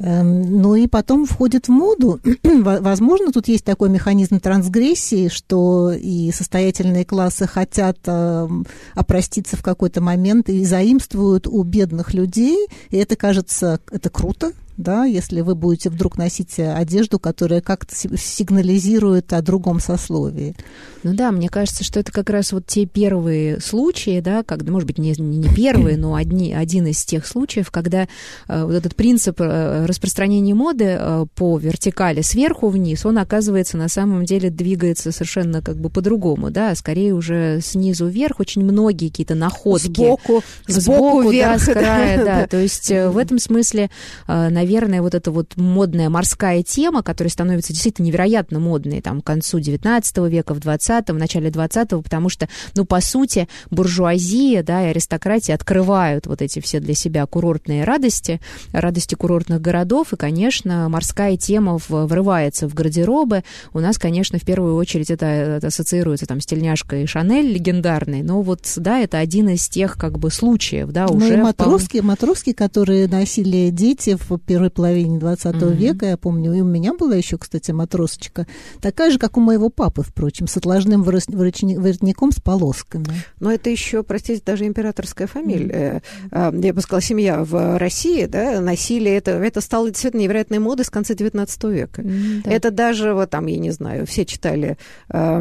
Speaker 2: Эм, ну и потом входит в моду. Возможно, тут есть такой механизм трансгрессии, что и состоятельные классы хотят эм, опроститься в какой-то момент и заимствуют у бедных людей, и это кажется, это круто, да, если вы будете вдруг носить одежду, которая как-то сигнализирует о другом сословии.
Speaker 3: Ну да, мне кажется, что это как раз вот те первые случаи, да, когда, может быть, не, не первые, но одни, один из тех случаев, когда э, вот этот принцип э, распространения моды э, по вертикали сверху вниз, он, оказывается, на самом деле двигается совершенно как бы по-другому, да, скорее уже снизу вверх, очень многие какие-то находки.
Speaker 1: Сбоку,
Speaker 3: сбоку, сбоку вверх. Да, с края, да. То есть э, в этом смысле, наверное, наверное, вот эта вот модная морская тема, которая становится действительно невероятно модной там, к концу XIX века, в XX, в начале XX, потому что, ну, по сути, буржуазия да, и аристократия открывают вот эти все для себя курортные радости, радости курортных городов, и, конечно, морская тема врывается в гардеробы. У нас, конечно, в первую очередь это, это ассоциируется там с тельняшкой Шанель легендарной, но вот, да, это один из тех, как бы, случаев, да, уже...
Speaker 2: Ну, и матроски, матроски, которые носили дети в первой половине 20 mm-hmm. века, я помню, и у меня была еще, кстати, матросочка, такая же, как у моего папы, впрочем, с отложным воротником с полосками.
Speaker 1: Но это еще, простите, даже императорская фамилия. Mm-hmm. Я бы сказала, семья в России, да, носили это, это стало действительно невероятной модой с конца 19 века. Mm-hmm, да. Это даже, вот там, я не знаю, все читали э,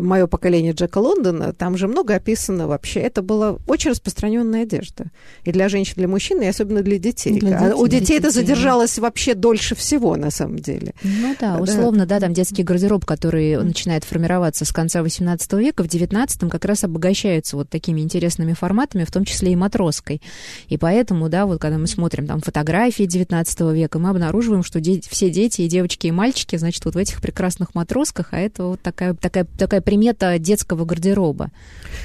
Speaker 1: «Мое поколение Джека Лондона», там же много описано вообще. Это была очень распространенная одежда. И для женщин, для мужчин, и особенно для детей. Для детей а у детей, детей это задержалось вообще дольше всего, на самом деле.
Speaker 3: Ну да, условно, да, там детский гардероб, который начинает формироваться с конца 18 века, в 19 как раз обогащаются вот такими интересными форматами, в том числе и матроской. И поэтому, да, вот когда мы смотрим там фотографии 19 века, мы обнаруживаем, что де- все дети, и девочки, и мальчики, значит, вот в этих прекрасных матросках, а это вот такая, такая, такая примета детского гардероба.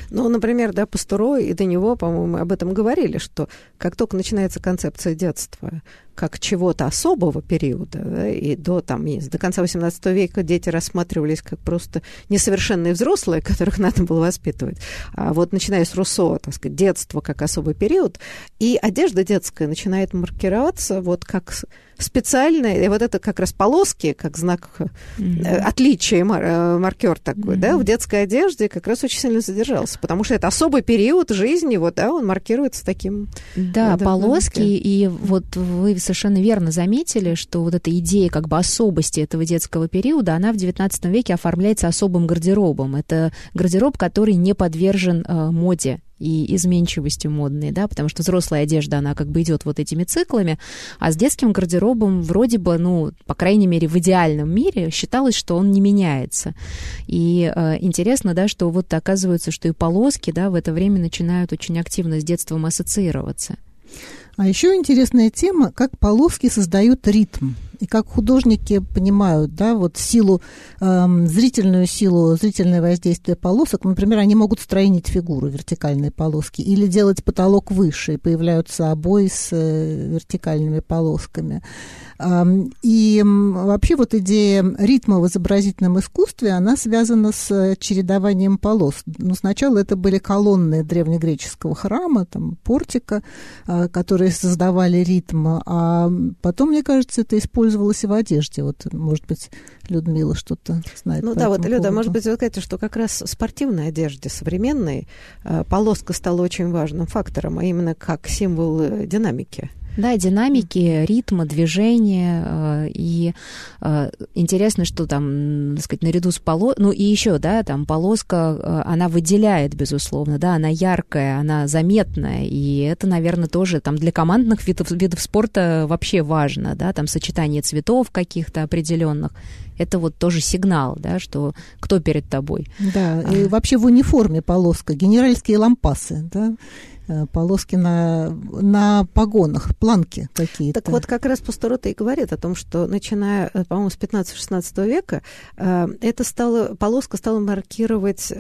Speaker 1: Ну, например, да, Пастуро, и до него, по-моему, об этом говорили, что как только начинается концепция детства, как чего-то особого периода, да, и до, там, до конца XVIII века дети рассматривались как просто несовершенные взрослые, которых надо было воспитывать. А вот начиная с Руссо, так сказать, детство как особый период, и одежда детская начинает маркироваться вот как специальные, и вот это как раз полоски, как знак mm-hmm. отличия, мар, э, маркер такой, mm-hmm. да, в детской одежде как раз очень сильно задержался, потому что это особый период жизни, вот, да, он маркируется таким...
Speaker 3: Да, да полоски, и вот вы совершенно верно заметили, что вот эта идея как бы особости этого детского периода, она в XIX веке оформляется особым гардеробом. Это гардероб, который не подвержен э, моде и изменчивостью модной, да, потому что взрослая одежда, она как бы идет вот этими циклами, а с детским гардеробом вроде бы, ну, по крайней мере, в идеальном мире считалось, что он не меняется. И э, интересно, да, что вот оказывается, что и полоски, да, в это время начинают очень активно с детством ассоциироваться.
Speaker 2: А еще интересная тема, как полоски создают ритм и как художники понимают, да, вот силу, э, зрительную силу, зрительное воздействие полосок, например, они могут стройнить фигуру вертикальной полоски или делать потолок выше, и появляются обои с э, вертикальными полосками. И вообще вот идея ритма в изобразительном искусстве, она связана с чередованием полос. Ну, сначала это были колонны древнегреческого храма, там, портика, а, которые создавали ритм, а потом, мне кажется, это использовалось и в одежде. Вот, может быть, Людмила что-то знает.
Speaker 1: Ну да, вот, Люда, поводу. может быть, вы скажете, что как раз в спортивной одежде современной а, полоска стала очень важным фактором, а именно как символ э, динамики.
Speaker 3: Да, динамики, ритма, движения. Э, и э, интересно, что там, так сказать, наряду с полоской... Ну и еще, да, там полоска, э, она выделяет, безусловно, да, она яркая, она заметная. И это, наверное, тоже там для командных видов, видов спорта вообще важно, да, там сочетание цветов каких-то определенных это вот тоже сигнал, да, что кто перед тобой.
Speaker 2: Да, а. и вообще в униформе полоска, генеральские лампасы, да, полоски на, на погонах, планки какие-то.
Speaker 1: Так вот, как раз Пусторота и говорит о том, что начиная, э, по-моему, с 15-16 века, э, это стало, полоска стала маркировать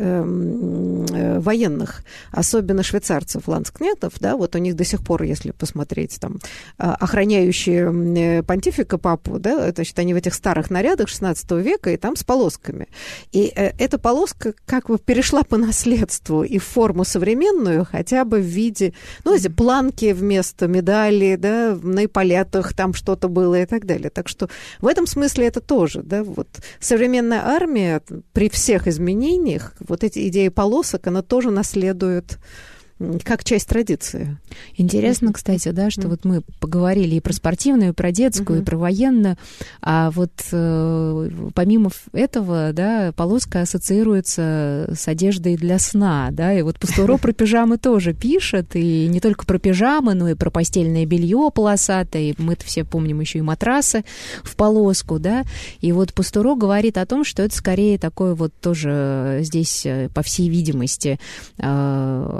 Speaker 1: военных, особенно швейцарцев, ландскнетов, да, вот у них до сих пор, если посмотреть, там, охраняющие понтифика папу, да, значит, они в этих старых нарядах 16 века, и там с полосками. И эта полоска как бы перешла по наследству и в форму современную, хотя бы в виде, ну, эти планки вместо медали, да, на эполетах там что-то было и так далее. Так что в этом смысле это тоже, да, вот. Современная армия при всех изменениях, вот эти идеи полосок, она тоже наследует как часть традиции.
Speaker 3: Интересно, кстати, да, что mm-hmm. вот мы поговорили и про спортивную, и про детскую, mm-hmm. и про военную, а вот э, помимо этого, да, полоска ассоциируется с одеждой для сна, да, и вот Пастуро про пижамы тоже пишет, и не только про пижамы, но и про постельное белье полосатое, и мы все помним еще и матрасы в полоску, да, и вот Пастуро говорит о том, что это скорее такое вот тоже здесь, э, по всей видимости, э,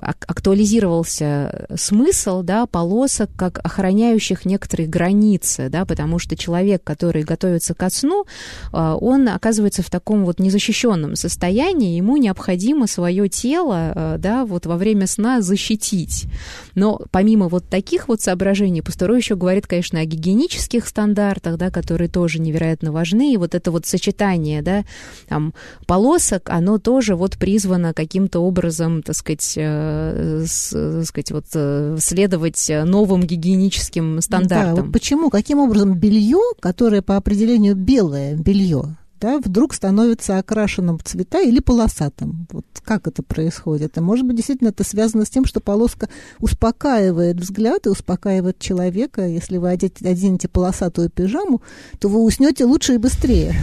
Speaker 3: актуализировался смысл да, полосок как охраняющих некоторые границы, да, потому что человек, который готовится ко сну, а, он оказывается в таком вот незащищенном состоянии, ему необходимо свое тело а, да, вот во время сна защитить. Но помимо вот таких вот соображений, Пастуро еще говорит, конечно, о гигиенических стандартах, да, которые тоже невероятно важны, и вот это вот сочетание да, там, полосок, оно тоже вот призвано каким-то образом, так сказать, э, так сказать вот, э, следовать новым гигиеническим стандартам.
Speaker 2: Да, почему? Каким образом белье, которое по определению белое белье, да, вдруг становится окрашенным цвета или полосатым. Вот как это происходит? И, может быть, действительно это связано с тем, что полоска успокаивает взгляд и успокаивает человека. Если вы оденете полосатую пижаму, то вы уснете лучше и быстрее.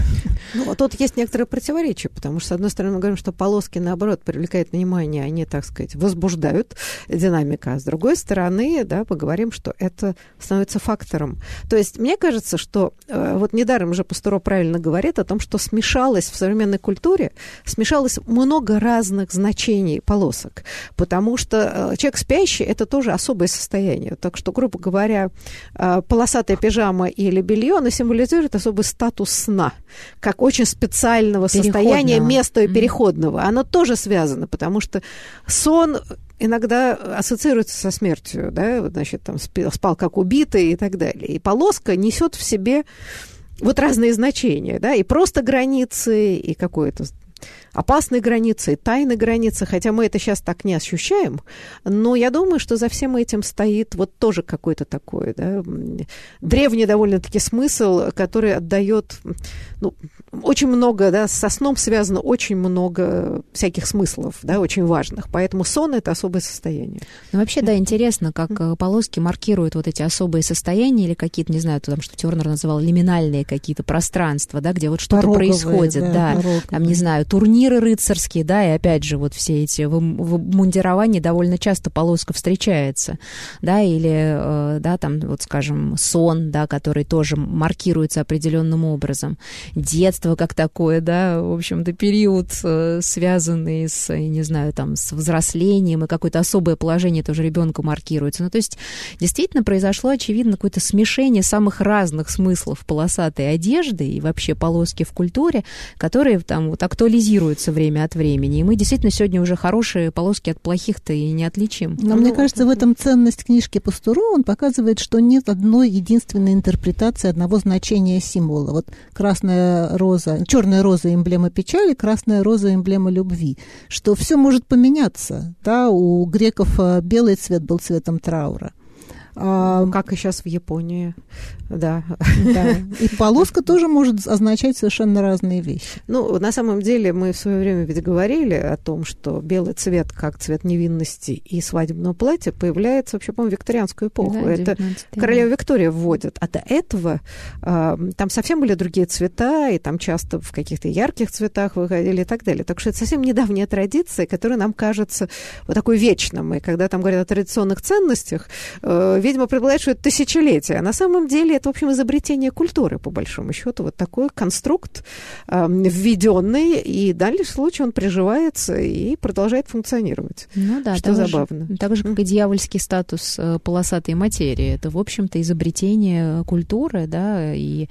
Speaker 1: Ну, а тут есть некоторые противоречия, потому что, с одной стороны, мы говорим, что полоски, наоборот, привлекают внимание, они, так сказать, возбуждают динамика, а с другой стороны, да, поговорим, что это становится фактором. То есть, мне кажется, что э, вот недаром уже Пастуро правильно говорит о том, что смешалось в современной культуре, смешалось много разных значений полосок, потому что э, человек спящий – это тоже особое состояние. Так что, грубо говоря, э, полосатая пижама или белье, оно символизирует особый статус сна, как очень специального состояния, места переходного. Оно тоже связано, потому что сон иногда ассоциируется со смертью, да, значит, там спал как убитый и так далее. И полоска несет в себе вот разные значения, да, и просто границы, и какое-то опасной границы, и границы, хотя мы это сейчас так не ощущаем, но я думаю, что за всем этим стоит вот тоже какой-то такой, да, древний довольно-таки смысл, который отдает, ну, очень много, да, со сном связано очень много всяких смыслов, да, очень важных, поэтому сон – это особое состояние.
Speaker 3: Ну, вообще, да, интересно, как э, полоски маркируют вот эти особые состояния или какие-то, не знаю, там, что Тернер называл лиминальные какие-то пространства, да, где вот что-то происходит, да, да там, не знаю, турнир турниры рыцарские, да, и опять же вот все эти в, в мундировании довольно часто полоска встречается, да, или, э, да, там, вот, скажем, сон, да, который тоже маркируется определенным образом. Детство как такое, да, в общем-то, период, э, связанный с, не знаю, там, с взрослением, и какое-то особое положение тоже ребенка маркируется. Ну, то есть, действительно произошло, очевидно, какое-то смешение самых разных смыслов полосатой одежды и вообще полоски в культуре, которые там вот актуализируют меняются время от времени. И мы действительно сегодня уже хорошие полоски от плохих-то и не отличим.
Speaker 2: Но ну, мне кажется, в этом ценность книжки Пастуру. Он показывает, что нет одной единственной интерпретации одного значения символа. Вот красная роза, черная роза эмблема печали, красная роза эмблема любви. Что все может поменяться. Да? У греков э, белый цвет был цветом траура.
Speaker 1: А, как и сейчас в Японии, да.
Speaker 2: да. И полоска тоже может означать совершенно разные вещи.
Speaker 1: Ну, на самом деле, мы в свое время ведь говорили о том, что белый цвет, как цвет невинности и свадебного платья, появляется вообще, по-моему, в викторианскую эпоху. Да, Это королева Виктория вводит. А до этого э, там совсем были другие цвета, и там часто в каких-то ярких цветах выходили и так далее. Так что это совсем недавняя традиция, которая нам кажется вот такой вечным. И когда там говорят о традиционных ценностях, э, видимо, предполагает, что это тысячелетие. А на самом деле это, в общем, изобретение культуры, по большому счету. Вот такой конструкт э, введенный, и в дальнейшем случае он приживается и продолжает функционировать.
Speaker 3: Ну да, что забавно. Же, так же, как и дьявольский статус э, полосатой материи. Это, в общем-то, изобретение культуры, да, и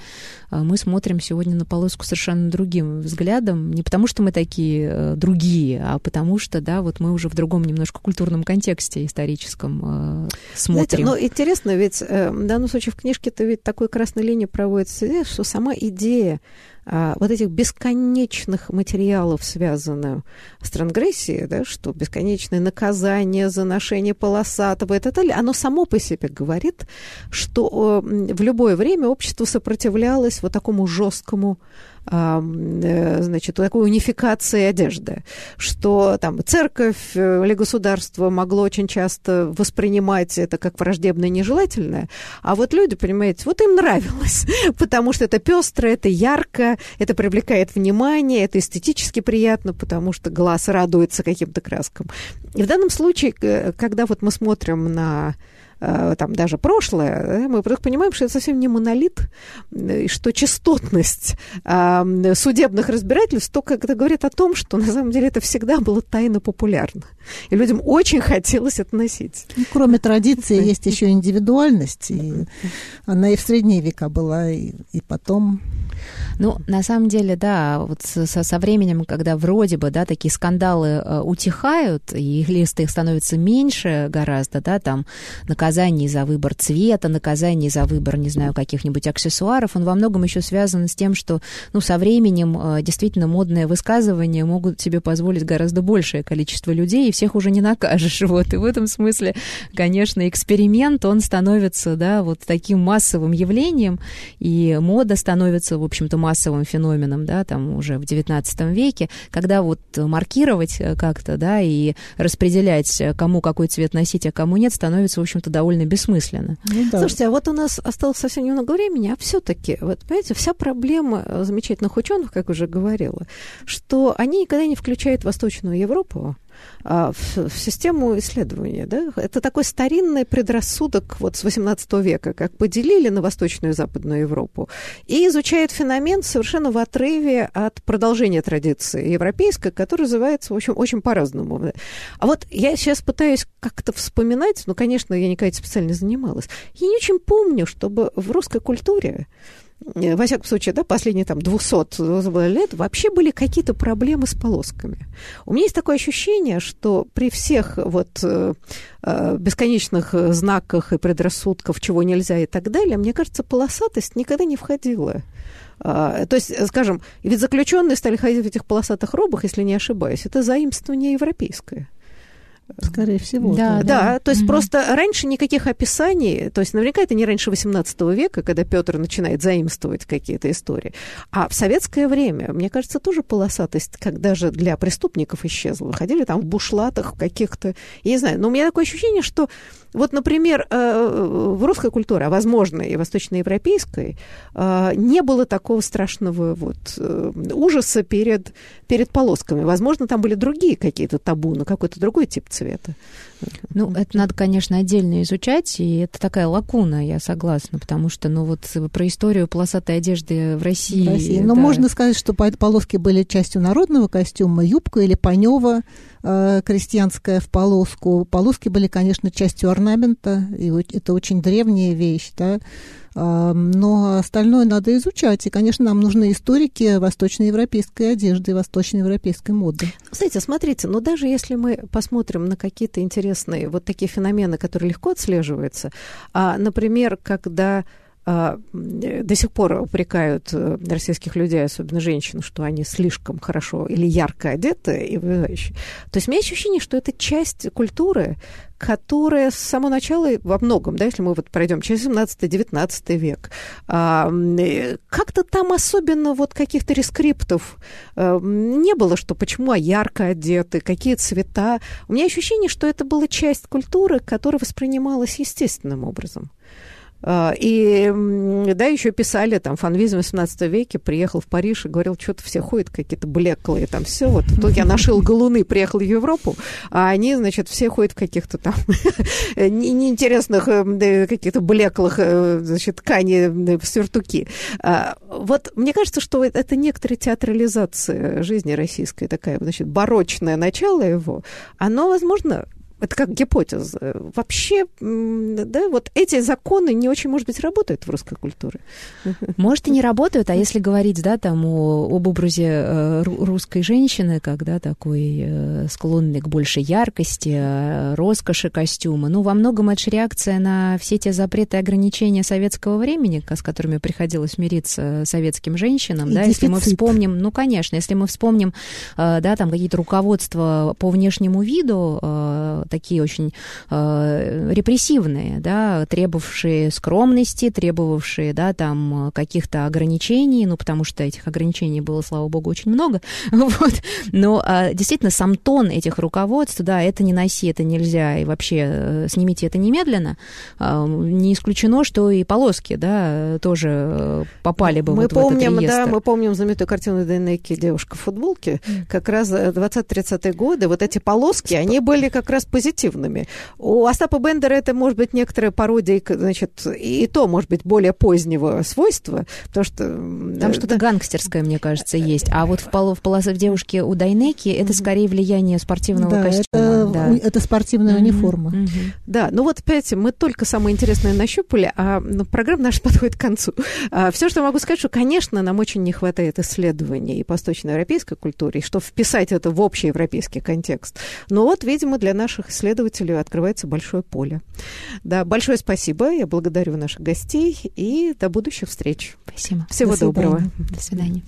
Speaker 3: э, мы смотрим сегодня на полоску совершенно другим взглядом. Не потому, что мы такие э, другие, а потому что, да, вот мы уже в другом немножко культурном контексте историческом смотрим.
Speaker 1: Знаете, ну, интересно, ведь э, в данном случае в книжке-то ведь такой красной линией проводится, что сама идея вот этих бесконечных материалов, связанных с трансгрессией, да, что бесконечное наказание за ношение полосатого и так далее, оно само по себе говорит, что в любое время общество сопротивлялось вот такому жесткому Э, значит, такой унификации одежды, что там церковь э, или государство могло очень часто воспринимать это как враждебное, нежелательное, а вот люди, понимаете, вот им нравилось, потому что это пестро, это ярко, это привлекает внимание, это эстетически приятно, потому что глаз радуется каким-то краскам. И в данном случае, когда вот мы смотрим на там даже прошлое, мы вдруг понимаем, что это совсем не монолит, и что частотность э, судебных разбирательств только это говорит о том, что на самом деле это всегда было тайно популярно. И людям очень хотелось это носить.
Speaker 2: Ну, кроме традиции есть еще индивидуальность, и она и в средние века была, и, и потом
Speaker 3: ну, на самом деле, да, вот со, со временем, когда вроде бы, да, такие скандалы э, утихают, и их листы их становится меньше гораздо, да, там наказаний за выбор цвета, наказаний за выбор, не знаю, каких-нибудь аксессуаров, он во многом еще связан с тем, что, ну, со временем э, действительно модные высказывания могут себе позволить гораздо большее количество людей, и всех уже не накажешь, вот, и в этом смысле, конечно, эксперимент, он становится, да, вот таким массовым явлением, и мода становится, в общем-то, массовым феноменом, да, там уже в XIX веке, когда вот маркировать э, как-то, да, и распределять, э, кому какой цвет носить, а кому нет, становится, в общем-то, довольно бессмысленно.
Speaker 1: Ну, да. Слушайте, а вот у нас осталось совсем немного времени, а все-таки, вот, понимаете, вся проблема э, замечательных ученых, как уже говорила, что они никогда не включают Восточную Европу в, в систему исследования. Да? Это такой старинный предрассудок вот с XVIII века, как поделили на Восточную и Западную Европу, и изучает феномен совершенно в отрыве от продолжения традиции европейской, который называется, в общем, очень по-разному. А вот я сейчас пытаюсь как-то вспоминать, ну, конечно, я никогда специально не занималась, я не очень помню, чтобы в русской культуре во всяком случае, да, последние там 200 лет вообще были какие-то проблемы с полосками. У меня есть такое ощущение, что при всех вот э, э бесконечных знаках и предрассудках, чего нельзя и так далее, мне кажется, полосатость никогда не входила. А, то есть, скажем, ведь заключенные стали ходить в этих полосатых робах, если не ошибаюсь, это заимствование европейское.
Speaker 2: Скорее всего.
Speaker 1: Да, да. да то есть угу. просто раньше никаких описаний, то есть наверняка это не раньше 18 века, когда Петр начинает заимствовать какие-то истории. А в советское время, мне кажется, тоже полосатость, когда же для преступников исчезла. Ходили там в бушлатах, в каких-то, я не знаю, но у меня такое ощущение, что вот, например, э, в русской культуре, а возможно и восточноевропейской, э, не было такого страшного вот э, ужаса перед, перед полосками. Возможно, там были другие какие-то табу, на какой-то другой тип цвета.
Speaker 3: Ну, это надо, конечно, отдельно изучать, и это такая лакуна, я согласна, потому что, ну, вот про историю полосатой одежды в России... В России.
Speaker 2: Но да. можно сказать, что полоски были частью народного костюма, юбка или панева э, крестьянская в полоску. Полоски были, конечно, частью орнамента, и это очень древняя вещь, да, но остальное надо изучать. И, конечно, нам нужны историки восточноевропейской одежды, восточноевропейской моды.
Speaker 1: Кстати, смотрите, но даже если мы посмотрим на какие-то интересные вот такие феномены, которые легко отслеживаются, а, например, когда до сих пор упрекают э, российских людей, особенно женщин, что они слишком хорошо или ярко одеты и вызывающие. То есть у меня ощущение, что это часть культуры, которая с самого начала во многом, да, если мы вот пройдем через 17-19 век, а, как-то там особенно вот каких-то рескриптов а, не было, что почему а ярко одеты, какие цвета. У меня ощущение, что это была часть культуры, которая воспринималась естественным образом. А, и, да, еще писали, там, фанвизм в 18 веке приехал в Париж и говорил, что-то все ходят какие-то блеклые, там, все. Вот тут я нашил галуны, приехал в Европу, а они, значит, все ходят в каких-то там неинтересных э, каких-то блеклых, э, значит, ткани в сюртуки. А, вот мне кажется, что это некоторая театрализация жизни российской, такая, значит, барочное начало его, оно, возможно, это как гипотеза. Вообще, да, вот эти законы не очень, может быть, работают в русской культуре.
Speaker 3: Может, и не работают, а если говорить, да, там о, об образе э, русской женщины, когда такой э, склонный к большей яркости, э, роскоши костюма, ну, во многом это же реакция на все те запреты и ограничения советского времени, с которыми приходилось мириться советским женщинам, и да, дефицит. если мы вспомним, ну, конечно, если мы вспомним, да, там какие-то руководства по внешнему виду, такие очень э, репрессивные, да, требовавшие скромности, требовавшие, да, там каких-то ограничений, ну, потому что этих ограничений было, слава богу, очень много, вот, но э, действительно сам тон этих руководств, да, это не носи, это нельзя, и вообще э, снимите это немедленно, э, не исключено, что и полоски, да, тоже э, попали бы
Speaker 1: мы
Speaker 3: вот
Speaker 1: помним,
Speaker 3: в этот реестр.
Speaker 1: Да, мы помним знаменитую картину Дейнеки «Девушка в футболке», как раз 20-30-е годы, вот эти полоски, они были как раз позитивными. У Остапа Бендера это может быть некоторая пародия, значит, и то может быть более позднего свойства, потому что...
Speaker 3: Там что-то гангстерское, мне кажется, есть. А вот в, пол, в полосе в девушке у Дайнеки это скорее влияние спортивного
Speaker 2: да,
Speaker 3: костюма.
Speaker 2: Это, да, это спортивная mm-hmm. униформа. Mm-hmm.
Speaker 1: Да, ну вот опять мы только самое интересное нащупали, а ну, программа наша подходит к концу. А, все, что могу сказать, что, конечно, нам очень не хватает исследований и по восточноевропейской культуре, и что вписать это в общий европейский контекст. Но вот, видимо, для наших исследователей открывается большое поле. Да, большое спасибо. Я благодарю наших гостей и до будущих встреч.
Speaker 3: Спасибо.
Speaker 1: Всего
Speaker 3: до
Speaker 1: доброго.
Speaker 3: До свидания.